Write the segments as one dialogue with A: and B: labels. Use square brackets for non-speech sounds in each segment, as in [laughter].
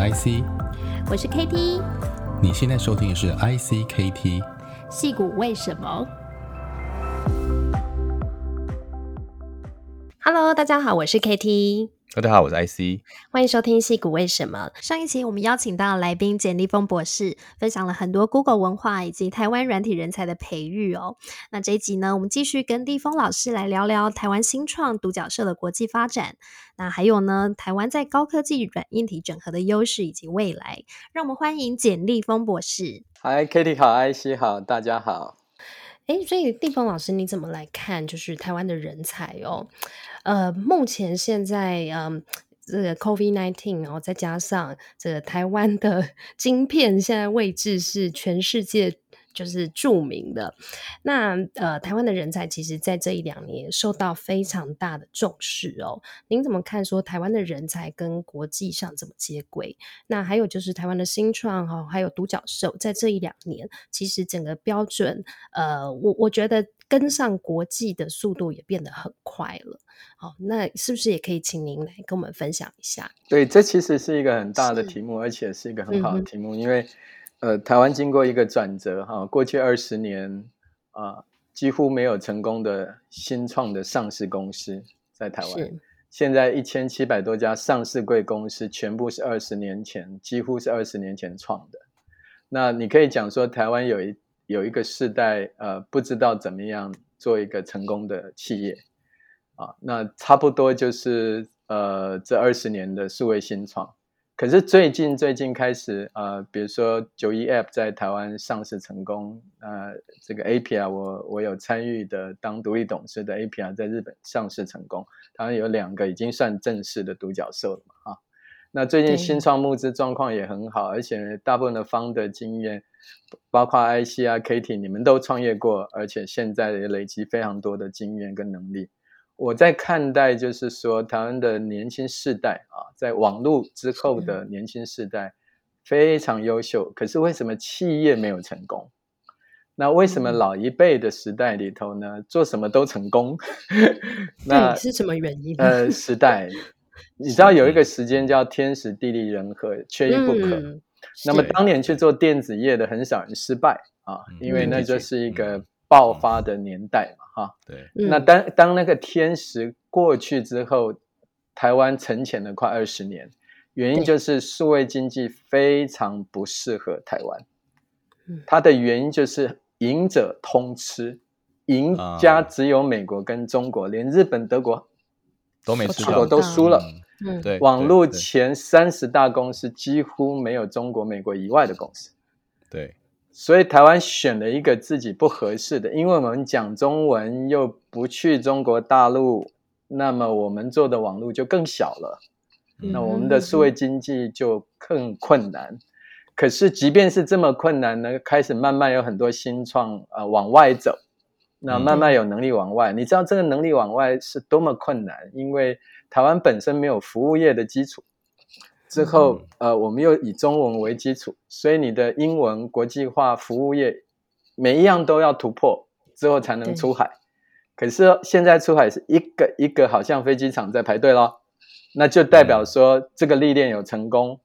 A: 是 IC，
B: 我是 KT。
A: 你现在收听的是 IC KT。
B: 戏骨为什么？Hello，大家好，我是 KT。
A: 大家好，我是 IC，
B: 欢迎收听《矽谷为什么》。上一期我们邀请到来宾简立峰博士，分享了很多 Google 文化以及台湾软体人才的培育哦。那这一集呢，我们继续跟立峰老师来聊聊台湾新创独角兽的国际发展。那还有呢，台湾在高科技软硬体整合的优势以及未来。让我们欢迎简立峰博士。
C: 嗨，Kitty 好，IC 好，大家好。
B: 哎，所以地方老师，你怎么来看就是台湾的人才哦？呃，目前现在，嗯，这个 COVID nineteen，然后再加上这个台湾的 [laughs] 晶片，现在位置是全世界就是著名的。那呃，台湾的人才其实，在这一两年受到非常大的重视哦。您怎么看？说台湾的人才跟国际上怎么接轨？那还有就是台湾的新创哈，还有独角兽，在这一两年，其实整个标准，呃，我我觉得。跟上国际的速度也变得很快了，好，那是不是也可以请您来跟我们分享一下？
C: 对，这其实是一个很大的题目，而且是一个很好的题目，嗯、因为呃，台湾经过一个转折哈，过去二十年啊、呃，几乎没有成功的新创的上市公司在台湾，现在一千七百多家上市贵公司，全部是二十年前，几乎是二十年前创的。那你可以讲说，台湾有一。有一个世代，呃，不知道怎么样做一个成功的企业，啊，那差不多就是呃这二十年的数位新创。可是最近最近开始，呃，比如说九一 App 在台湾上市成功，呃，这个 Appia 我我有参与的当独立董事的 Appia 在日本上市成功，台湾有两个已经算正式的独角兽了嘛，啊，那最近新创募资状况也很好，而且大部分的 founder 经验。包括 IC 啊、KT，你们都创业过，而且现在也累积非常多的经验跟能力。我在看待，就是说台湾的年轻世代啊，在网络之后的年轻世代非常优秀，可是为什么企业没有成功？那为什么老一辈的时代里头呢，做什么都成功？[laughs] 那
B: 是什么原因？
C: 呃，时代，[laughs] 你知道有一个时间叫天时地利人和，缺一不可。嗯那么当年去做电子业的很少人失败啊，因为那就是一个爆发的年代嘛，哈。对。那当当那个天时过去之后，台湾沉潜了快二十年，原因就是数位经济非常不适合台湾。它的原因就是赢者通吃，赢家只有美国跟中国，连日本、德国
A: 都没吃
C: 过，都输了。
B: 嗯，
C: 对，网络前三十大公司几乎没有中国、美国以外的公司。
A: 对，
C: 所以台湾选了一个自己不合适的，因为我们讲中文又不去中国大陆，那么我们做的网络就更小了，那我们的数位经济就更困难。可是即便是这么困难呢，开始慢慢有很多新创呃往外走，那慢慢有能力往外。你知道这个能力往外是多么困难，因为。台湾本身没有服务业的基础，之后，呃，我们又以中文为基础，所以你的英文国际化服务业每一样都要突破之后才能出海。可是现在出海是一个一个，好像飞机场在排队咯，那就代表说这个历练有成功，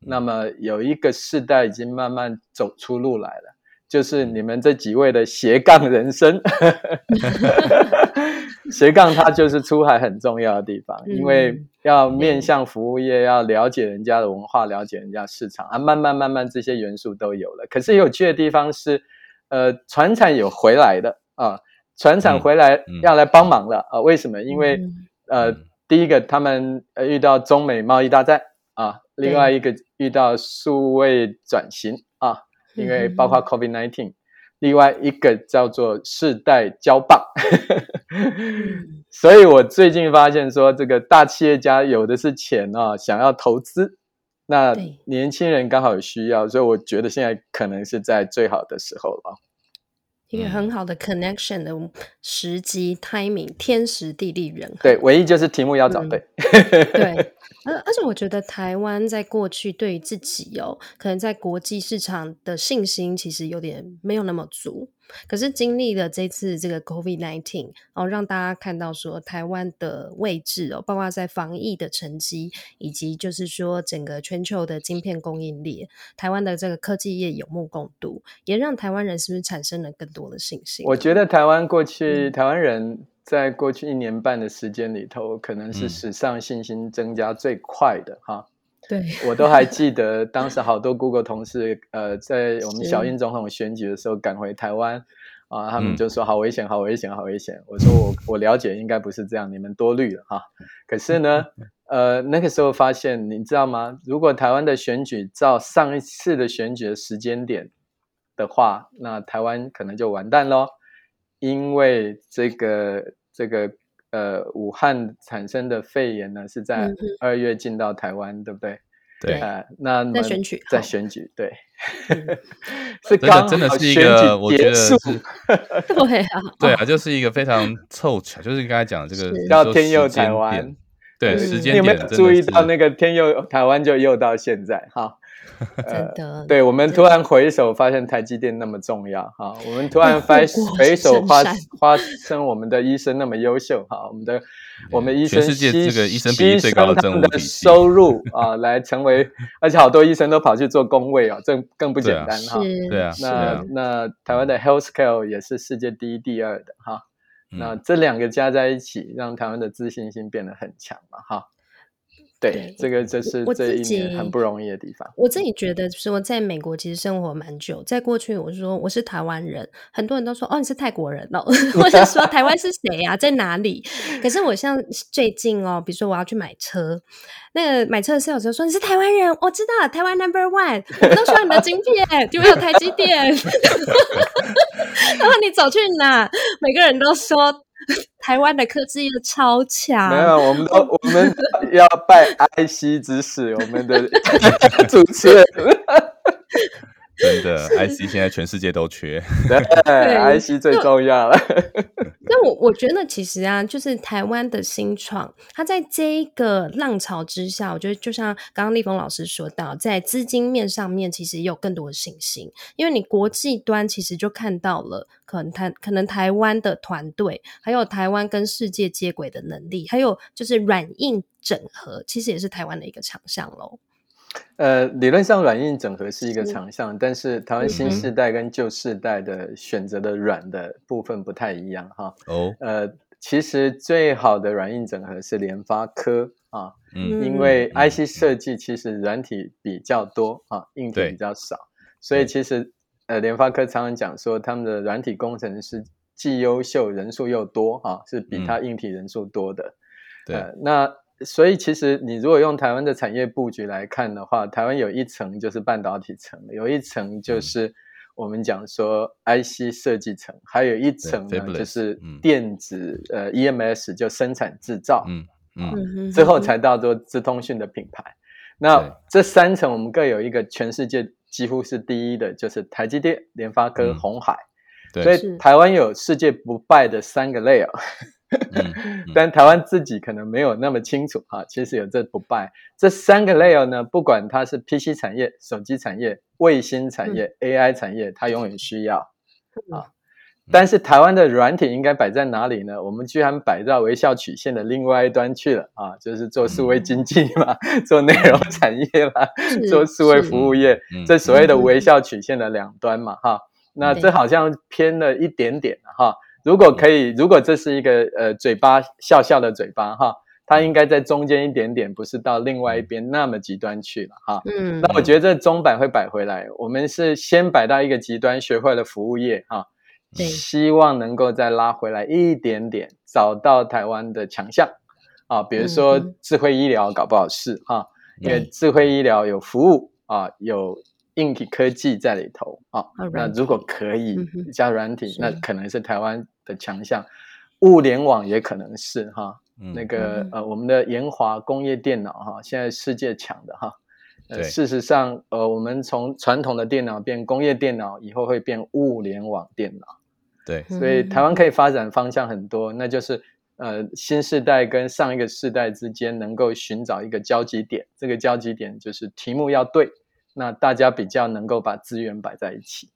C: 那么有一个世代已经慢慢走出路来了，就是你们这几位的斜杠人生。[laughs] 斜杠它就是出海很重要的地方，因为要面向服务业，要了解人家的文化，了解人家市场啊，慢慢慢慢这些元素都有了。可是有趣的地方是，呃，船产有回来的啊，船产回来要来帮忙了啊？为什么？因为呃，第一个他们呃遇到中美贸易大战啊，另外一个遇到数位转型啊，因为包括 COVID-19。另外一个叫做世代交棒，[laughs] 所以我最近发现说，这个大企业家有的是钱啊，想要投资，那年轻人刚好有需要，所以我觉得现在可能是在最好的时候了。
B: 一个很好的 connection 的时机 timing，天时地利人和。
C: 对，唯一就是题目要找对。
B: 嗯、对，而而且我觉得台湾在过去对于自己哦，可能在国际市场的信心其实有点没有那么足。可是经历了这次这个 COVID-19 哦，让大家看到说台湾的位置哦，包括在防疫的成绩，以及就是说整个全球的晶片供应链，台湾的这个科技业有目共睹，也让台湾人是不是产生了更多的信心？
C: 我觉得台湾过去、嗯、台湾人在过去一年半的时间里头，可能是史上信心增加最快的哈。
B: 对，[laughs]
C: 我都还记得当时好多 Google 同事，呃，在我们小英总统选举的时候赶回台湾，啊，他们就说好危险，好危险，好危险。我说我我了解，应该不是这样，你们多虑了哈。可是呢，[laughs] 呃，那个时候发现，你知道吗？如果台湾的选举照上一次的选举的时间点的话，那台湾可能就完蛋喽，因为这个这个。呃，武汉产生的肺炎呢，是在二月进到台湾，嗯、对不对？
A: 对，
C: 呃，那
B: 在选举，
C: 在选举，对，
B: 嗯、[laughs]
C: 是刚
A: 真的是一个，我觉得是，[laughs]
B: 对啊，
A: 对啊，就是一个非常凑巧，就是你刚才讲的这个
C: 叫天佑台湾，
A: 对，时间点，
C: 你有没有注意到那个天佑台湾就佑到现在哈？[laughs]
B: 真的，
C: 呃、对，我们突然回首，发现台积电那么重要哈。我们突然回回首发，发发生我们的医生那么优秀哈。我们的我们医生，
A: 全世界这个医生比例最高的
C: 收入啊，来成为，而且好多医生都跑去做工位啊，这更不简单哈。
A: 对啊，
C: 那
A: 啊
C: 那台湾的 healthcare 也是世界第一、第二的哈。那这两个加在一起，让台湾的自信心变得很强嘛哈。对，这个就是这一年很不容易的地方。
B: 我，自己觉得说，在美国其实生活蛮久。在过去，我说我是台湾人，很多人都说哦，你是泰国人哦，[laughs] 或者说台湾是谁啊，在哪里？可是我像最近哦，比如说我要去买车，那个买车的时候说你是台湾人，我知道台湾 Number One，我都需要你的晶片，就没有台积电。[laughs] 然后你走去哪，每个人都说。[laughs] 台湾的科技又超强，
C: 没有，我们都我们要拜 IC 之使，我们的 [laughs] 主持人。[laughs]
A: 真的，[laughs] IC 现在全世界都缺，
C: 对，对，IC 最重要了。[laughs]
B: 那我我觉得其实啊，就是台湾的新创，它在这一个浪潮之下，我觉得就像刚刚立峰老师说到，在资金面上面其实也有更多的信心，因为你国际端其实就看到了，可能台可能台湾的团队，还有台湾跟世界接轨的能力，还有就是软硬整合，其实也是台湾的一个强项喽。
C: 呃，理论上软硬整合是一个长项，是但是台湾新世代跟旧世代的选择的软的部分不太一样哈。哦，呃，其实最好的软硬整合是联发科啊，嗯，因为 IC 设计其实软体比较多啊，硬体比较少，所以其实呃，联发科常常讲说他们的软体工程师既优秀，人数又多啊，是比他硬体人数多的。嗯、对，呃、那。所以，其实你如果用台湾的产业布局来看的话，台湾有一层就是半导体层，有一层就是我们讲说 IC 设计层，还有一层呢就是电子呃 EMS 就生产制造，嗯嗯，最后才到做资通讯的品牌。那这三层我们各有一个全世界几乎是第一的，就是台积电、联发科、鸿海。所以台湾有世界不败的三个 layer。[laughs] 嗯、但台湾自己可能没有那么清楚哈，其实有这不败。这三个 layer 呢，不管它是 PC 产业、手机产业、卫星产业、嗯、AI 产业，它永远需要啊。但是台湾的软体应该摆在哪里呢？我们居然摆到微笑曲线的另外一端去了啊，就是做数位经济嘛，嗯、[laughs] 做内容产业啦，做数位服务业，这所谓的微笑曲线的两端嘛哈。那这好像偏了一点点哈。如果可以，如果这是一个呃嘴巴笑笑的嘴巴哈，它应该在中间一点点，不是到另外一边那么极端去了哈。嗯，那我觉得这钟摆会摆回来，我们是先摆到一个极端，学会了服务业哈，希望能够再拉回来一点点，找到台湾的强项啊，比如说智慧医疗搞不好是哈，因为智慧医疗有服务啊有。硬体科技在里头啊，哦、那如果可以加软体，嗯、那可能是台湾的强项。物联网也可能是哈，嗯、那个呃，我们的研华工业电脑哈，现在世界强的哈。事实上，呃，我们从传统的电脑变工业电脑，以后会变物联网电脑。对，所以台湾可以发展方向很多，那就是呃，新世代跟上一个世代之间能够寻找一个交集点，这个交集点就是题目要对。那大家比较能够把资源摆在一起，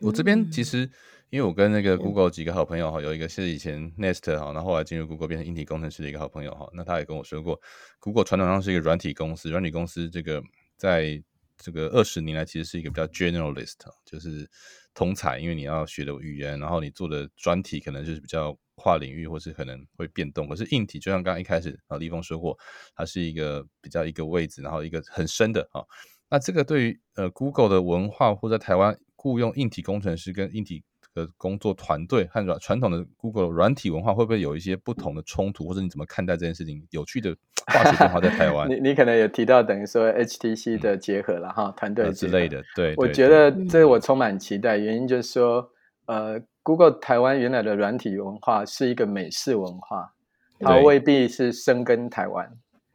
A: 我这边其实，因为我跟那个 Google 几个好朋友哈，有一个是以前 Nest 哈，然后后来进入 Google 变成硬体工程师的一个好朋友哈，那他也跟我说过，Google 传统上是一个软体公司，软体公司这个在这个二十年来其实是一个比较 generalist，就是通才，因为你要学的语言，然后你做的专题可能就是比较跨领域，或是可能会变动。可是硬体就像刚刚一开始啊，立峰说过，它是一个比较一个位置，然后一个很深的啊。那这个对于呃 Google 的文化或者台湾。雇佣硬体工程师跟硬体的工作团队和软传统的 Google 软体文化会不会有一些不同的冲突，或者你怎么看待这件事情？有趣的化学变化在台湾，
C: 你你可能有提到等于说 HTC 的结合了哈，团队、嗯、之类的。对，
A: 我
C: 觉得这我充满期待，原因就是说，呃，Google 台湾原来的软体文化是一个美式文化，它未必是生根台湾，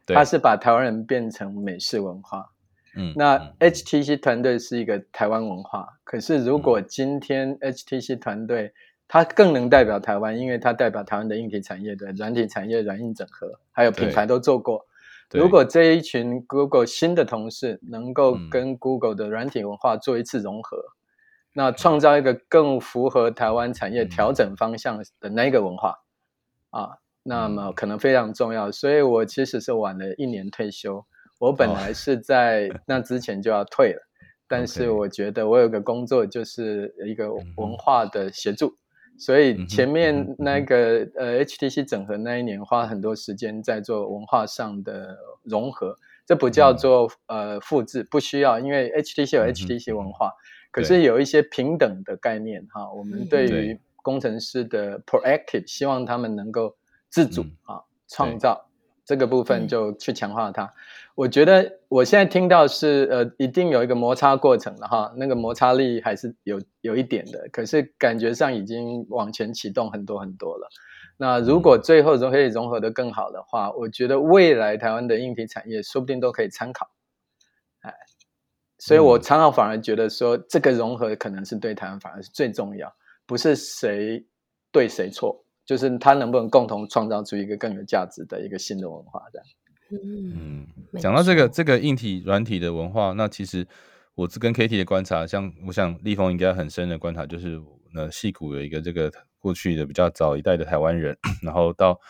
C: 它是把台湾人变成美式文化。嗯，那 HTC 团队是一个台湾文化，可是如果今天 HTC 团队它更能代表台湾，因为它代表台湾的硬体产业的软体产业软硬整合，还有品牌都做过。如果这一群 Google 新的同事能够跟 Google 的软体文化做一次融合，那创造一个更符合台湾产业调整方向的那个文化啊，那么可能非常重要。所以我其实是晚了一年退休。我本来是在那之前就要退了，哦、但是我觉得我有个工作就是一个文化的协助，嗯、所以前面那个、嗯、呃 HTC 整合那一年花很多时间在做文化上的融合，这不叫做、嗯、呃复制，不需要，因为 HTC 有 HTC 文化，嗯、可是有一些平等的概念哈，我们对于工程师的 proactive，希望他们能够自主啊创造。这个部分就去强化它。我觉得我现在听到是呃，一定有一个摩擦过程了哈，那个摩擦力还是有有一点的，可是感觉上已经往前启动很多很多了。那如果最后都可以融合的更好的话，我觉得未来台湾的硬体产业说不定都可以参考。哎，所以我常常反而觉得说，这个融合可能是对台湾反而是最重要，不是谁对谁错。就是他能不能共同创造出一个更有价值的一个新的文化这样。
A: 嗯，讲到这个这个硬体软体的文化，那其实我是跟 Katie 的观察，像我想立峰应该很深的观察，就是呃，戏谷有一个这个过去的比较早一代的台湾人，[coughs] 然后到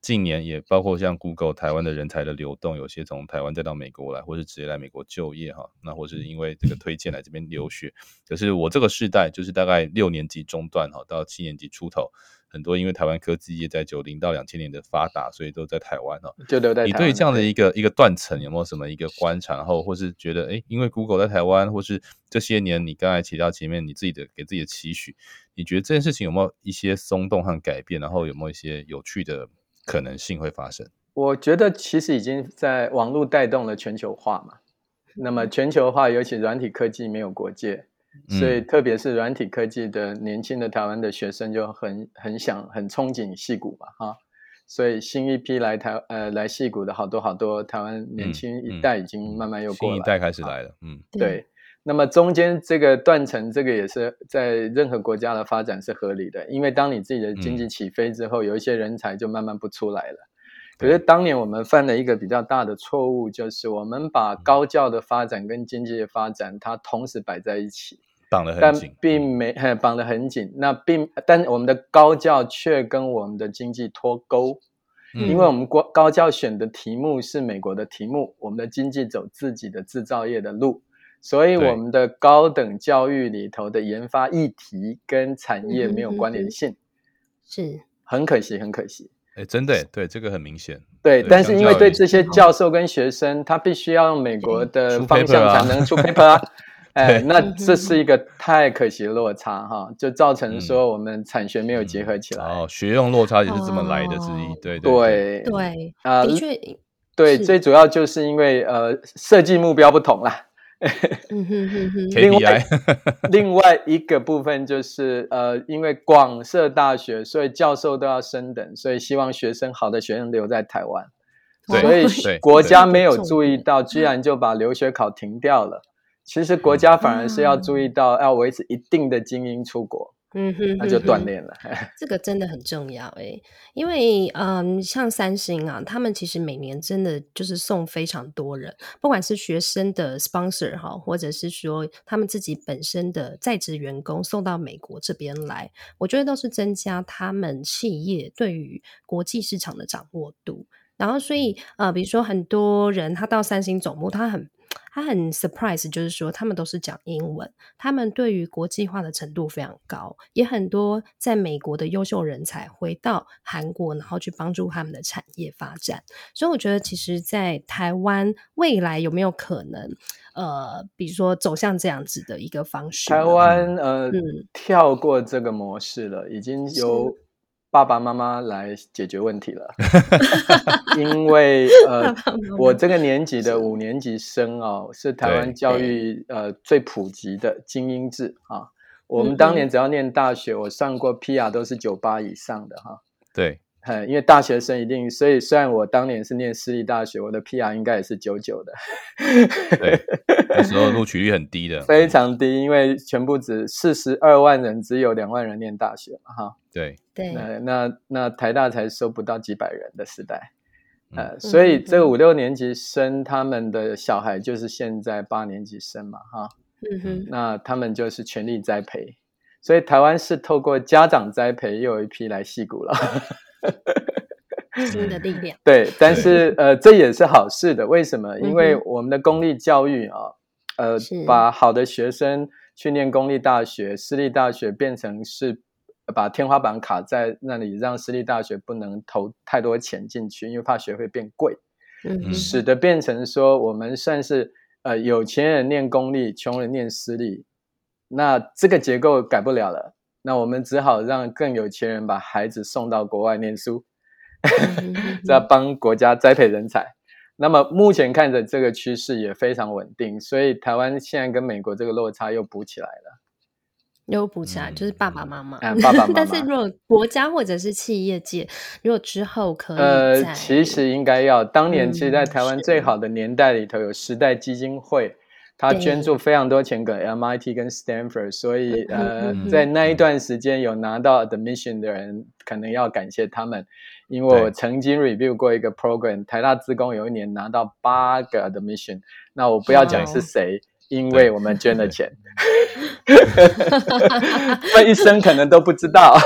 A: 近年也包括像 Google 台湾的人才的流动，有些从台湾再到美国来，或是直接来美国就业哈，那或是因为这个推荐来这边留学。可是我这个世代就是大概六年级中段哈到七年级出头。很多因为台湾科技业在九零到两千年的发达，所以都在台湾哦。
C: 就留在。
A: 你对这样的一个一个断层有没有什么一个观察？然后或是觉得，哎，因为 Google 在台湾，或是这些年你刚才提到前面你自己的给自己的期许，你觉得这件事情有没有一些松动和改变？然后有没有一些有趣的可能性会发生？
C: 我觉得其实已经在网络带动了全球化嘛。那么全球化，尤其软体科技没有国界。所以，特别是软体科技的年轻的台湾的学生就很很想很憧憬戏谷嘛，哈。所以新一批来台呃来戏谷的好多好多台湾年轻一代已经慢慢又过来，
A: 新一代开始来了，嗯，
C: 对。那么中间这个断层，这个也是在任何国家的发展是合理的，因为当你自己的经济起飞之后，有一些人才就慢慢不出来了。可是当年我们犯了一个比较大的错误，就是我们把高教的发展跟经济的发展，它同时摆在一起，
A: 绑得很紧，
C: 但并没绑得很紧。那并但我们的高教却跟我们的经济脱钩，因为我们高高教选的题目是美国的题目，我们的经济走自己的制造业的路，所以我们的高等教育里头的研发议题跟产业没有关联性，
B: 是。
C: 很可惜，很可惜。
A: 哎，真的，对这个很明显。
C: 对，但是因为对这些教授跟学生，他必须要用美国的方向才能出 paper 啊。[laughs] 哎，那这是一个太可惜的落差哈，就造成说我们产学没有结合起来。
A: 哦，学用落差也是这么来的之一。对
C: 对
B: 对
C: 啊，的确，对，最主要就是因为呃，设计目标不同啦。
B: 嗯哼哼哼，[laughs]
C: 另外另外一个部分就是呃，因为广设大学，所以教授都要升等，所以希望学生好的学生留在台湾，所以国家。没有注意到，居然就把留学考停掉了。其实国家反而是要注意到要维持一定的精英出国，
B: 嗯哼，
C: 那就锻炼了。[laughs]
B: 这个真的很重要诶，因为嗯，像三星啊，他们其实每年真的就是送非常多人，不管是学生的 sponsor 哈，或者是说他们自己本身的在职员工送到美国这边来，我觉得都是增加他们企业对于国际市场的掌握度。然后，所以呃，比如说很多人他到三星总部，他很。他很 surprise，就是说他们都是讲英文，他们对于国际化的程度非常高，也很多在美国的优秀人才回到韩国，然后去帮助他们的产业发展。所以我觉得，其实，在台湾未来有没有可能，呃，比如说走向这样子的一个方式？
C: 台湾呃、嗯，跳过这个模式了，已经有。爸爸妈妈来解决问题了，[laughs] 因为呃，我这个年级的五年级生哦，是台湾教育呃最普及的精英制啊。我们当年只要念大学，我上过 PR 都是九八以上的哈。
A: 对。
C: 因为大学生一定，所以虽然我当年是念私立大学，我的 PR 应该也是九九的。
A: 对，那时候录取率很低的，[laughs]
C: 非常低，因为全部只四十二万人，只有两万人念大学嘛，哈。
A: 对
B: 对，
C: 那那那台大才收不到几百人的时代，呃，嗯、所以这个五六年级生他们的小孩就是现在八年级生嘛，哈。嗯哼，那他们就是全力栽培，所以台湾是透过家长栽培，又有一批来矽谷了。[laughs]
B: 新的力量，[laughs]
C: 对，但是呃，这也是好事的。为什么？因为我们的公立教育啊，呃，把好的学生去念公立大学、私立大学，变成是把天花板卡在那里，让私立大学不能投太多钱进去，因为怕学费变贵。嗯，使得变成说，我们算是呃有钱人念公立，穷人念私立，那这个结构改不了了。那我们只好让更有钱人把孩子送到国外念书，[laughs] 在帮国家栽培人才。那么目前看着这个趋势也非常稳定，所以台湾现在跟美国这个落差又补起来了，
B: 又补起来，就是爸爸妈妈，
C: 嗯、爸爸 [laughs] 妈妈。
B: 但是如果国家或者是企业界，如果之后可以，
C: 呃，其实应该要。当年其实，在台湾最好的年代里头，有时代基金会。他捐助非常多钱给 MIT 跟 Stanford，所以呃，在那一段时间有拿到 admission 的人，可能要感谢他们，因为我曾经 review 过一个 program，台大资工有一年拿到八个 admission，那我不要讲是谁，因为我们捐了钱，[laughs] 那一生可能都不知道。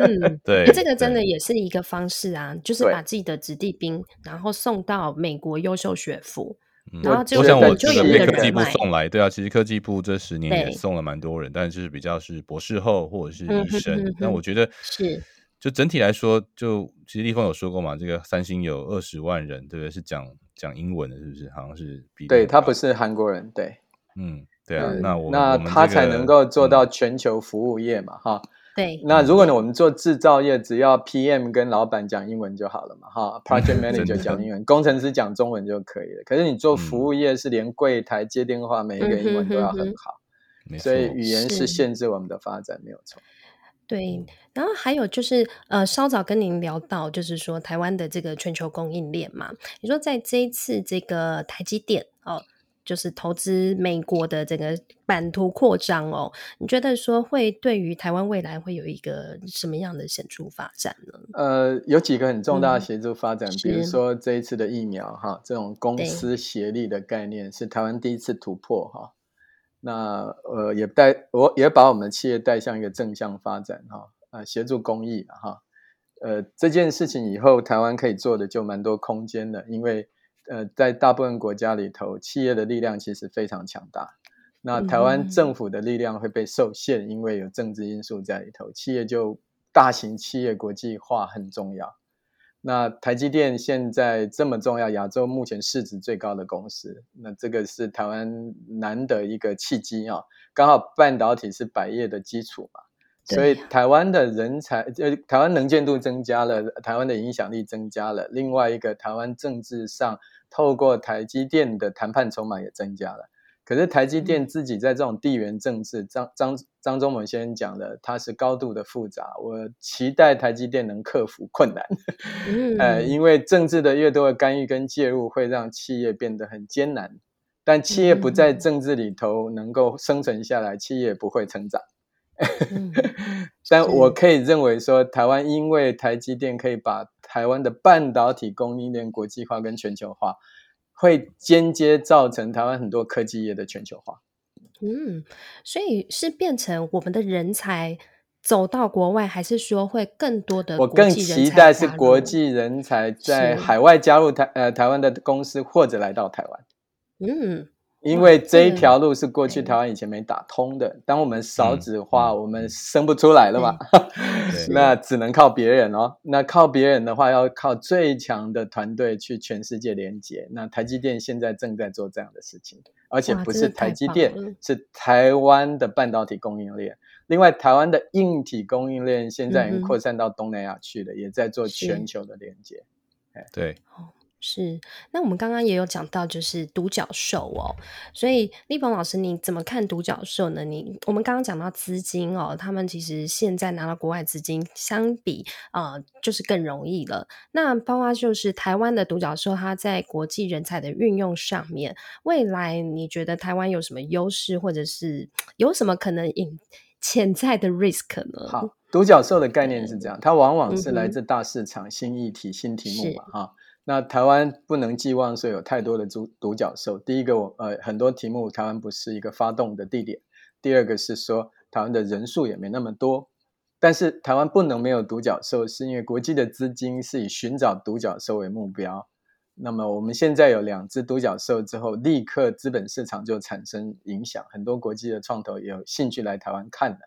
B: 嗯，对，这个真的也是一个方式啊，就是把自己的子弟兵，然后送到美国优秀学府。
A: 嗯、然后就我想我这个被科技部送来，对啊，其实科技部这十年也送了蛮多人，但是比较是博士后或者是医生。嗯、但我觉得是，就整体来说，就其实立峰有说过嘛，这个三星有二十万人，对不对？是讲讲英文的，是不是？好像是比
C: 对他不是韩国人，对，
A: 嗯，对啊，那我
C: 那他才能够做到全球服务业嘛，嗯、哈。
B: 对，
C: 那如果呢，我们做制造业，只要 PM 跟老板讲英文就好了嘛，哈，[laughs] Project Manager 讲英文，工程师讲中文就可以了。可是你做服务业是连柜台接电话，每一个英文都要很好，所以语言是限制我们的发展，没有错。
B: 对，然后还有就是，呃，稍早跟您聊到，就是说台湾的这个全球供应链嘛，你说在这一次这个台积电哦。就是投资美国的这个版图扩张哦，你觉得说会对于台湾未来会有一个什么样的显著发展呢？
C: 呃，有几个很重大的显著发展，嗯、比如说这一次的疫苗哈，这种公司协力的概念是台湾第一次突破哈。那呃也带我也把我们企业带向一个正向发展哈，啊协助公益哈，呃这件事情以后台湾可以做的就蛮多空间的，因为。呃，在大部分国家里头，企业的力量其实非常强大。那台湾政府的力量会被受限，因为有政治因素在里头。企业就大型企业国际化很重要。那台积电现在这么重要，亚洲目前市值最高的公司，那这个是台湾难得一个契机啊。刚好半导体是百业的基础嘛，所以台湾的人才，呃，台湾能见度增加了，台湾的影响力增加了。另外一个，台湾政治上。透过台积电的谈判筹码也增加了，可是台积电自己在这种地缘政治，张张张忠谋先生讲的，它是高度的复杂。我期待台积电能克服困难，[laughs] 呃，因为政治的越多的干预跟介入，会让企业变得很艰难。但企业不在政治里头能够生存下来，企业不会成长。
B: 嗯、[laughs]
C: 但我可以认为说，台湾因为台积电可以把台湾的半导体供应链国际化跟全球化，会间接造成台湾很多科技业的全球化。
B: 嗯，所以是变成我们的人才走到国外，还是说会更多的？
C: 我更期待是国际人才在海外加入台呃台湾的公司，或者来到台湾。嗯。因为这一条路是过去台湾以前没打通的，当我们少子化，嗯、我们生不出来了嘛，[laughs] 那只能靠别人哦。那靠别人的话，要靠最强的团队去全世界连接。那台积电现在正在做这样的事情，而且不是台积电，是台湾的半导体供应链。另外，台湾的硬体供应链现在已经扩散到东南亚去了，嗯、也在做全球的连接。
A: 对。
B: 是，那我们刚刚也有讲到，就是独角兽哦，所以立峰老师你怎么看独角兽呢？你我们刚刚讲到资金哦，他们其实现在拿到国外资金，相比啊、呃，就是更容易了。那包括就是台湾的独角兽，它在国际人才的运用上面，未来你觉得台湾有什么优势，或者是有什么可能隐潜在的 risk 呢？
C: 好，独角兽的概念是这样，它往往是来自大市场、嗯、新议题、新题目嘛，哈。那台湾不能寄望说有太多的独独角兽。第一个，我呃很多题目台湾不是一个发动的地点。第二个是说台湾的人数也没那么多。但是台湾不能没有独角兽，是因为国际的资金是以寻找独角兽为目标。那么我们现在有两只独角兽之后，立刻资本市场就产生影响，很多国际的创投有兴趣来台湾看的。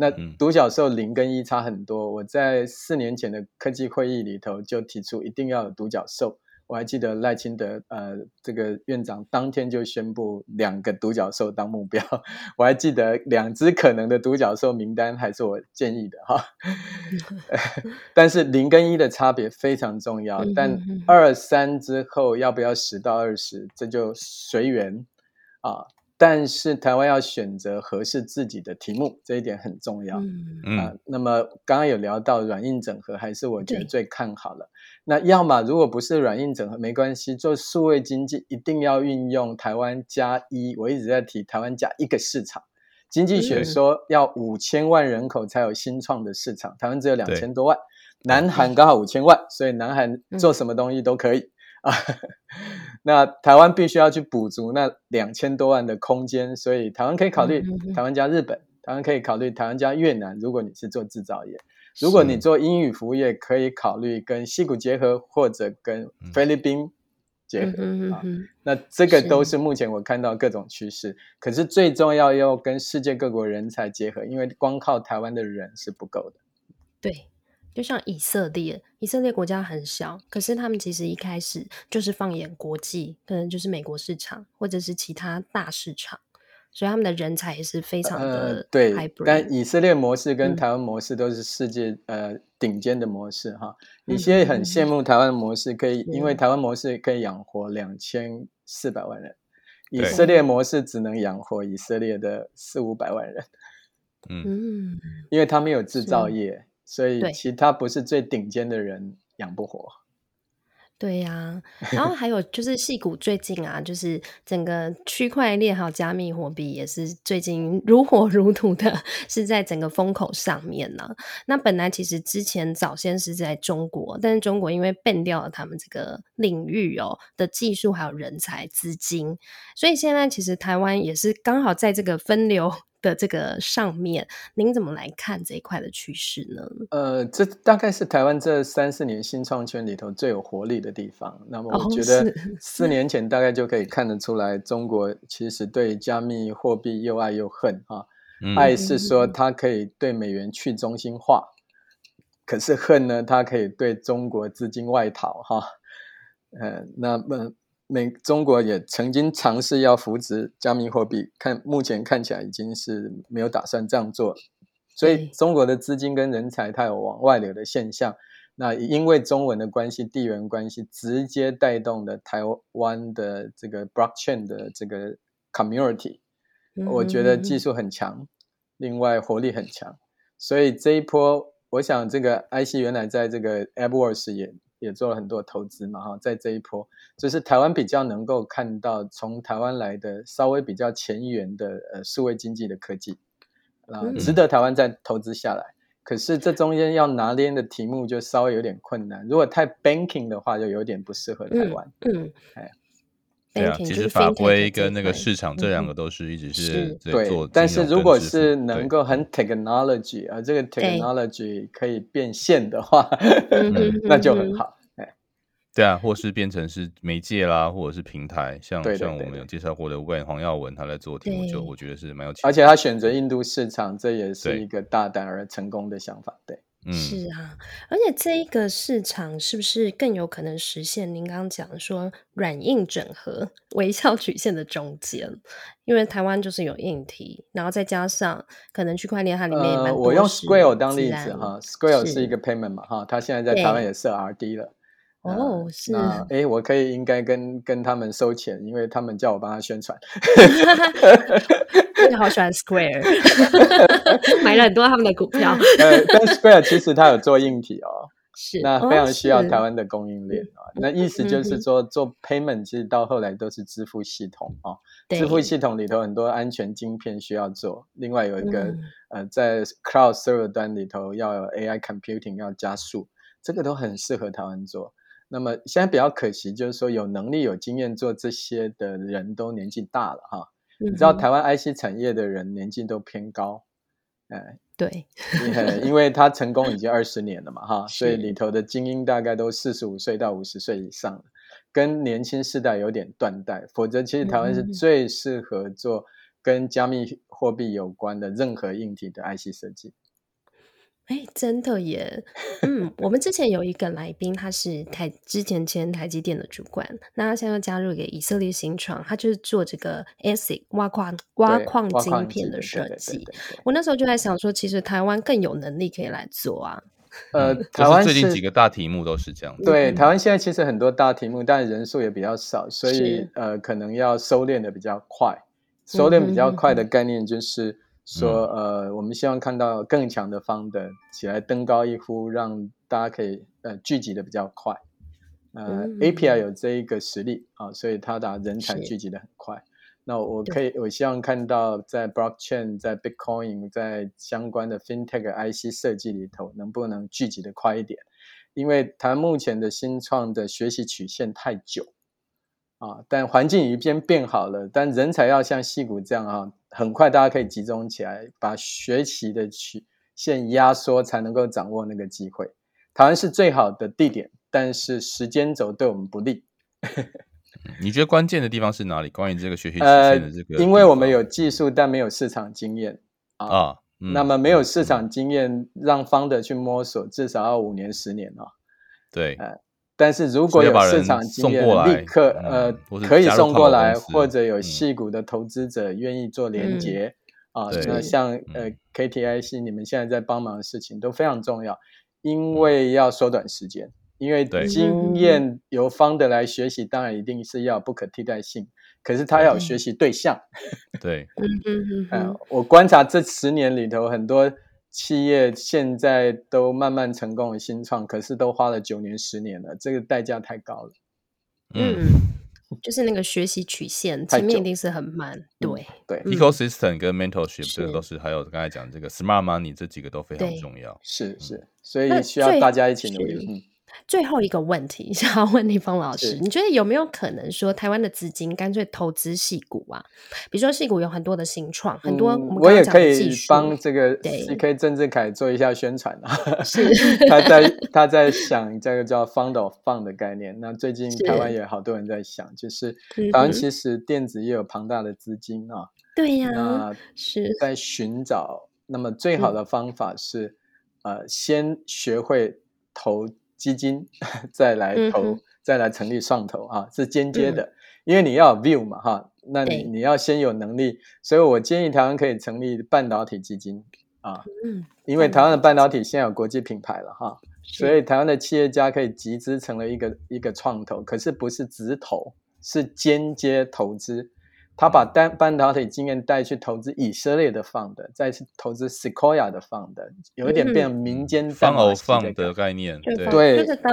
C: 那独角兽零跟一差很多。我在四年前的科技会议里头就提出一定要有独角兽。我还记得赖清德呃这个院长当天就宣布两个独角兽当目标。[laughs] 我还记得两只可能的独角兽名单还是我建议的哈。[laughs] 但是零跟一的差别非常重要。但二三之后要不要十到二十，这就随缘啊。但是台湾要选择合适自己的题目，这一点很重要。嗯啊，那么刚刚有聊到软硬整合，还是我觉得最看好了。那要么如果不是软硬整合没关系，做数位经济一定要运用台湾加一。我一直在提台湾加一个市场。经济学说要五千万人口才有新创的市场，台湾只有两千多万，南韩刚好五千万，所以南韩做什么东西都可以。啊，[laughs] 那台湾必须要去补足那两千多万的空间，所以台湾可以考虑台湾加日本，台湾可以考虑台湾加越南。如果你是做制造业，如果你做英语服务业，可以考虑跟西谷结合，或者跟菲律宾结合啊。那这个都是目前我看到各种趋势。可是最重要要跟世界各国人才结合，因为光靠台湾的人是不够的。
B: 对。就像以色列，以色列国家很小，可是他们其实一开始就是放眼国际，可能就是美国市场或者是其他大市场，所以他们的人才也是非常的、
C: 呃、对。但以色列模式跟台湾模式都是世界、嗯、呃顶尖的模式哈。你现在很羡慕台湾模式，可以、嗯、因为台湾模式可以养活两千四百万人，以色列模式只能养活以色列的四五百万人。嗯，因为他们有制造业。所以其他不是最顶尖的人养不活。
B: 对呀、[laughs] 啊，然后还有就是戏股最近啊，就是整个区块链还有加密货币也是最近如火如荼的，是在整个风口上面呢。那本来其实之前早先是在中国，但是中国因为 ban 掉了他们这个领域哦的技术还有人才资金，所以现在其实台湾也是刚好在这个分流。的这个上面，您怎么来看这一块的趋势呢？
C: 呃，这大概是台湾这三四年新创圈里头最有活力的地方。那么我觉得四年 [laughs] 前大概就可以看得出来，中国其实对加密货币又爱又恨啊。爱是说它可以对美元去中心化，可是恨呢，它可以对中国资金外逃哈。呃，那么。美中国也曾经尝试要扶植加密货币，看目前看起来已经是没有打算这样做，所以中国的资金跟人才它有往外流的现象。那因为中文的关系、地缘关系，直接带动了台湾的这个 blockchain 的这个 community，我觉得技术很强，另外活力很强，所以这一波，我想这个 IC 原来在这个 AppWorks 也。也做了很多投资嘛，哈，在这一波，就是台湾比较能够看到从台湾来的稍微比较前沿的呃数位经济的科技，啊，值得台湾再投资下来。嗯、可是这中间要拿捏的题目就稍微有点困难。如果太 banking 的话，就有点不适合台湾。嗯，哎，
A: 对啊，其实法规跟那个市场这两个都是一直是
C: 对。但是如果是能够很 technology，啊这个 technology 可以变现的话，[laughs] 那就很好。
A: 对啊，或是变成是媒介啦，或者是平台，像像我们有介绍过的 When 黄耀文他在做题目，就我觉得是蛮有。
C: 而且他选择印度市场，这也是一个大胆而成功的想法。对，
B: 嗯，是啊，而且这一个市场是不是更有可能实现您刚刚讲说软硬整合、微笑曲线的中间？因为台湾就是有硬体，然后再加上可能区块链它里面也蛮多、呃。
C: 我用 Square 当例子哈，Square 是一个 payment 嘛哈，它现在在台湾也设 RD 了。
B: 哦，是
C: 啊，哎，我可以应该跟跟他们收钱，因为他们叫我帮他宣传。[laughs]
B: 你好喜欢 Square，[laughs] 买了很多他们的股票。[laughs]
C: 呃，但 Square 其实它有做硬体哦，是，那非常需要台湾的供应链啊。那意思就是说，做 payment 其实到后来都是支付系统啊，支付系统里头很多安全晶片需要做。另外有一个呃，在 Cloud Server 端里头要有 AI computing 要加速，这个都很适合台湾做。那么现在比较可惜，就是说有能力、有经验做这些的人都年纪大了哈。嗯、你知道台湾 IC 产业的人年纪都偏高，哎，
B: 对，
C: 因为他成功已经二十年了嘛哈，[laughs] 所以里头的精英大概都四十五岁到五十岁以上，跟年轻世代有点断代。否则，其实台湾是最适合做跟加密货币有关的任何硬体的 IC 设计。
B: 哎，真的耶！嗯，我们之前有一个来宾，他是台之前前台积电的主管，那他现在又加入给以色列新创，他就是做这个 ASIC 挖矿挖矿晶片的设计。我那时候就在想说，其实台湾更有能力可以来做啊。[laughs]
C: 呃，台湾
A: 最近几个大题目都是这样。
C: 对，台湾现在其实很多大题目，但人数也比较少，所以呃，可能要收敛的比较快。收敛比较快的概念就是。说呃，我们希望看到更强的 founder 起来登高一呼，让大家可以呃聚集的比较快。呃、嗯、API 有这一个实力啊，所以它的人才聚集的很快。那我可以，我希望看到在 blockchain、在 Bitcoin、在相关的 FinTech IC 设计里头，能不能聚集的快一点？因为它目前的新创的学习曲线太久。啊，但环境已经变好了，但人才要像戏谷这样啊，很快大家可以集中起来，把学习的曲线压缩，才能够掌握那个机会。台湾是最好的地点，但是时间轴对我们不利。
A: 你觉得关键的地方是哪里？关于这个学习曲线的这个？
C: 呃，因为我们有技术，但没有市场经验啊。啊嗯，那么没有市场经验，让 founder 去摸索，至少要五年、十年啊。
A: 对。呃
C: 但是如果有市场经验，立刻呃可以送过来，或者有细股的投资者愿意做连接啊，那像呃 KTIC 你们现在在帮忙的事情都非常重要，因为要缩短时间，因为经验由 founder 来学习，当然一定是要不可替代性，可是他要。有学习对象。
A: 对，
B: 嗯嗯 [laughs]
C: 我观察这十年里头很多。企业现在都慢慢成功的新创，可是都花了九年、十年了，这个代价太高了。
B: 嗯，就是那个学习曲线前面一定是很慢。对
C: 对
A: ，ecosystem 跟 mentorship 这个都是，还有刚才讲这个 smart money 这几个都非常重要。
C: 是是，所以需要大家一起努力。嗯。
B: 最后一个问题，[laughs] 想要问立峰老师，你觉得有没有可能说台湾的资金干脆投资戏股啊？比如说戏股有很多的新创，嗯、很多我，
C: 也可以帮这个 CK 郑志凯做一下宣传啊。是，他在他在想这个叫 Fund of Fund 的概念。那最近台湾也好多人在想，就是台湾其实电子也有庞大的资金啊。
B: 对呀、
C: 是在寻找。那么最好的方法是，嗯、呃，先学会投。基金 [laughs] 再来投，嗯、再来成立创投啊，是间接的，嗯、因为你要有 view 嘛哈，那你你要先有能力，所以我建议台湾可以成立半导体基金啊，嗯，因为台湾的半导体现在有国际品牌了哈，是。所以台湾的企业家可以集资成了一个一个创投，可是不是直投，是间接投资，他把单半导体经验带去投资以色列的 fund，再去投资 Sequoia 的 fund，有一点变成民间
A: 放偶放的概念，
B: 对，
C: 对
B: 就是当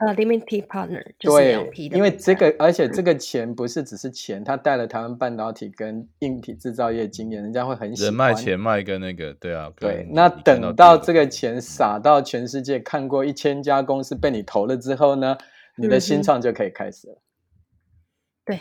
B: 呃 limited partner，就是两批的。
C: 对，因为这个，而且这个钱不是只是钱，他带了台湾半导体跟硬体制造业经验，人家会很喜欢。
A: 人脉钱脉跟那个，对啊，
C: 对。那等到这个钱撒到全世界，看过一千家公司被你投了之后呢，你的新创就可以开始了。
B: 对。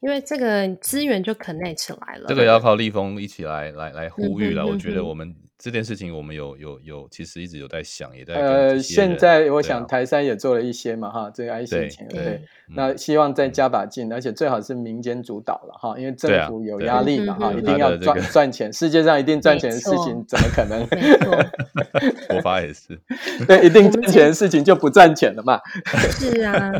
B: 因为这个资源就 connect 起来了，
A: 这个要靠立峰一起来来来呼吁了。我觉得我们这件事情，我们有有有，其实一直有在想，也在
C: 呃，现在我想台山也做了一些嘛，哈，这个 IC 钱，对，那希望再加把劲，而且最好是民间主导了哈，因为政府有压力嘛，哈，一定要赚赚钱，世界上一定赚钱的事情怎么可能？
B: 没错，[laughs]
A: 国发也是，[laughs]
C: 对，一定赚钱的事情就不赚钱了嘛。[laughs]
B: 是啊，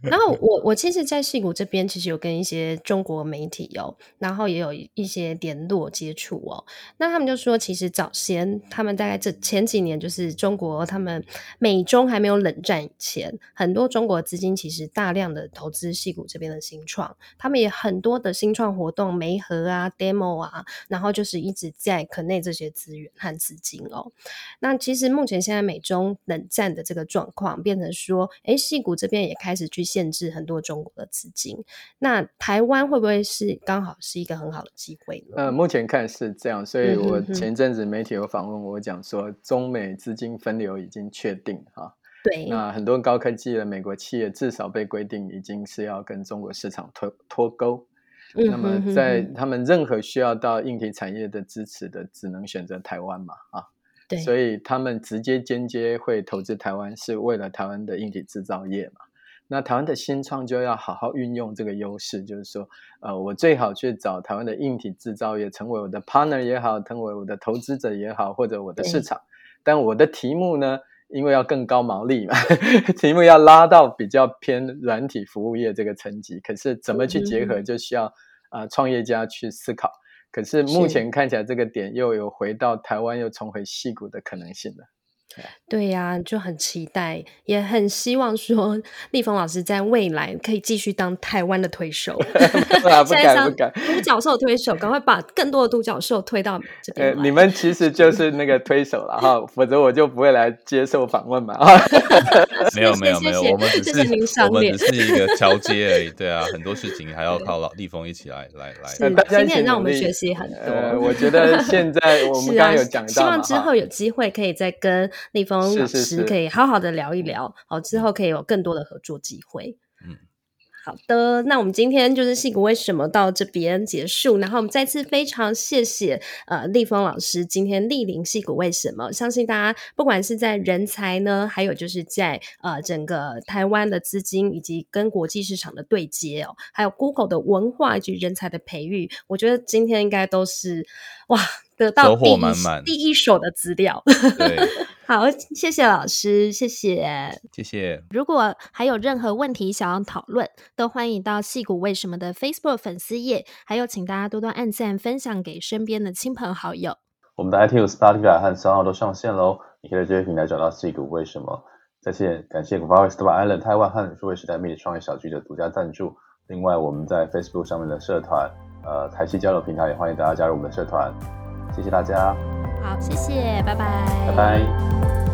B: 然后我我其实，在戏谷这边，其实有跟一些中国媒体哦，然后也有一些联络接触哦，那他们就说，其实早先他们大概这前几年，就是中国他们美中还没有冷战以前，很多中国资金其实大量的投资戏谷这边的新创，他们也很多的新创活动媒合啊、demo 啊，然后就是一直在 connect 这些资源和资金哦。那其实目前现在美中冷战的这个状况，变成说，哎，戏谷这边也开始去限制很多中国的资金。那台湾会不会是刚好是一个很好的机会呢？
C: 呃，目前看是这样，所以我前阵子媒体有访问我讲说，中美资金分流已经确定哈。
B: 对，
C: 那很多高科技的美国企业至少被规定已经是要跟中国市场脱脱钩。那么在他们任何需要到硬体产业的支持的，只能选择台湾嘛啊。对，所以他们直接间接会投资台湾，是为了台湾的硬体制造业嘛。那台湾的新创就要好好运用这个优势，就是说，呃，我最好去找台湾的硬体制造业，成为我的 partner 也好，成为我的投资者也好，或者我的市场。但我的题目呢，因为要更高毛利嘛，[laughs] 题目要拉到比较偏软体服务业这个层级。可是怎么去结合，就需要啊、呃、创业家去思考。可是目前看起来，这个点又有回到台湾，又重回矽谷的可能性了。
B: 对呀、啊，就很期待，也很希望说立峰老师在未来可以继续当台湾的推手。[laughs] [laughs]
C: 不敢不敢不敢，
B: 独角兽推手，赶快把更多的独角兽推到这边、呃。
C: 你们其实就 [laughs] 是那个推手了哈，否则我就不会来接受访问嘛。
A: 没有没有没有，我们只是我们只是一个桥接而已。对啊，很多事情还要靠老立峰一起来来来。
B: 大家今天让我们学习很多、
C: 呃。我觉得现在我们刚刚有讲到、啊，
B: 希望之后有机会可以再跟。立峰老师可以好好的聊一聊，好，之后可以有更多的合作机会。嗯，好的，那我们今天就是戏谷为什么到这边结束，然后我们再次非常谢谢呃立峰老师今天莅临戏谷为什么，相信大家不管是在人才呢，还有就是在呃整个台湾的资金以及跟国际市场的对接哦，还有 Google 的文化以及人才的培育，我觉得今天应该都是哇。得到第一满满第一手的资料，
A: 对，[laughs]
B: 好，谢谢老师，谢谢，
A: 谢谢。
B: 如果还有任何问题想要讨论，都欢迎到戏骨为什么的 Facebook 粉丝页，还有请大家多多按赞，分享给身边的亲朋好友。
D: 我们的 iTunes、Spotify 和 SoundOn 都上线喽，你可以在这些平台找到戏骨为什么。再次感谢 Gova Startup Island 台湾和数位时代 Meet 创业小聚的独家赞助。另外，我们在 Facebook 上面的社团，呃，台西交流平台也欢迎大家加入我们的社团。谢谢大家。
B: 好，谢谢，拜拜。
D: 拜拜。